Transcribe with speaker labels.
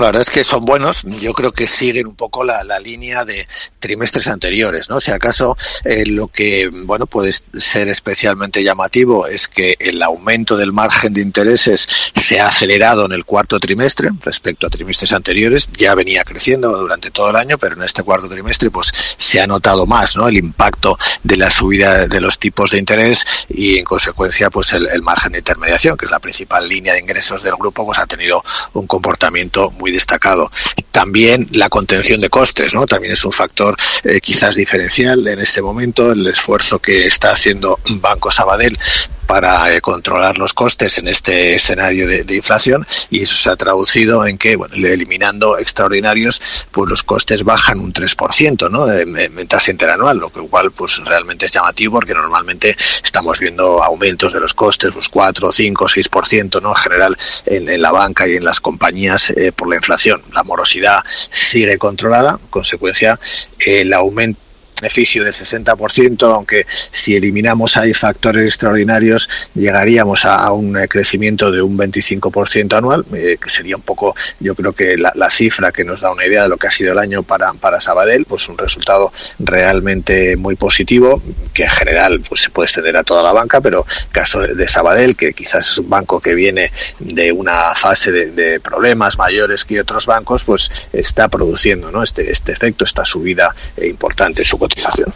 Speaker 1: la verdad es que son buenos. Yo creo que siguen un poco la, línea de trimestres anteriores, ¿no? Si acaso eh, lo que, bueno, puede ser especialmente llamativo es que el aumento del margen de intereses se ha acelerado en el cuarto trimestre respecto a trimestres anteriores. Ya venía creciendo durante todo el año, pero en este cuarto trimestre, pues se ha notado más, ¿no? El impacto de la subida de los tipos de interés y, en consecuencia, pues el, el margen de intermediación, que es la principal línea de ingresos del grupo, pues ha tenido un comportamiento muy destacado. También la contención de costes, ¿no? También es un factor eh, quizás diferencial en este momento, el esfuerzo que está haciendo Banco Sabadell para eh, controlar los costes en este escenario de, inflación y eso se ha traducido en que, bueno, eliminando extraordinarios, pues los costes bajan un 3%, ¿no? En, tasa interanual, lo que igual pues realmente es llamativo porque normalmente estamos viendo aumentos de los costes, pues 4, 5, 6%, ¿no? En general en, en la banca y en las compañías eh, por la inflación. La morosidad sigue controlada, en consecuencia el aumento beneficio del 60%, aunque si eliminamos ahí factores extraordinarios llegaríamos a, un eh, crecimiento de un 25% anual, eh, que sería un poco, yo creo que la, cifra que nos da una idea de lo que ha sido el año para, para Sabadell, pues un resultado realmente muy positivo, que en general pues se puede extender a toda la banca, pero caso de, de Sabadell, que quizás es un banco que viene de una fase de, problemas mayores que otros bancos, pues está produciendo ¿no? este, este efecto, esta subida importante su cotización.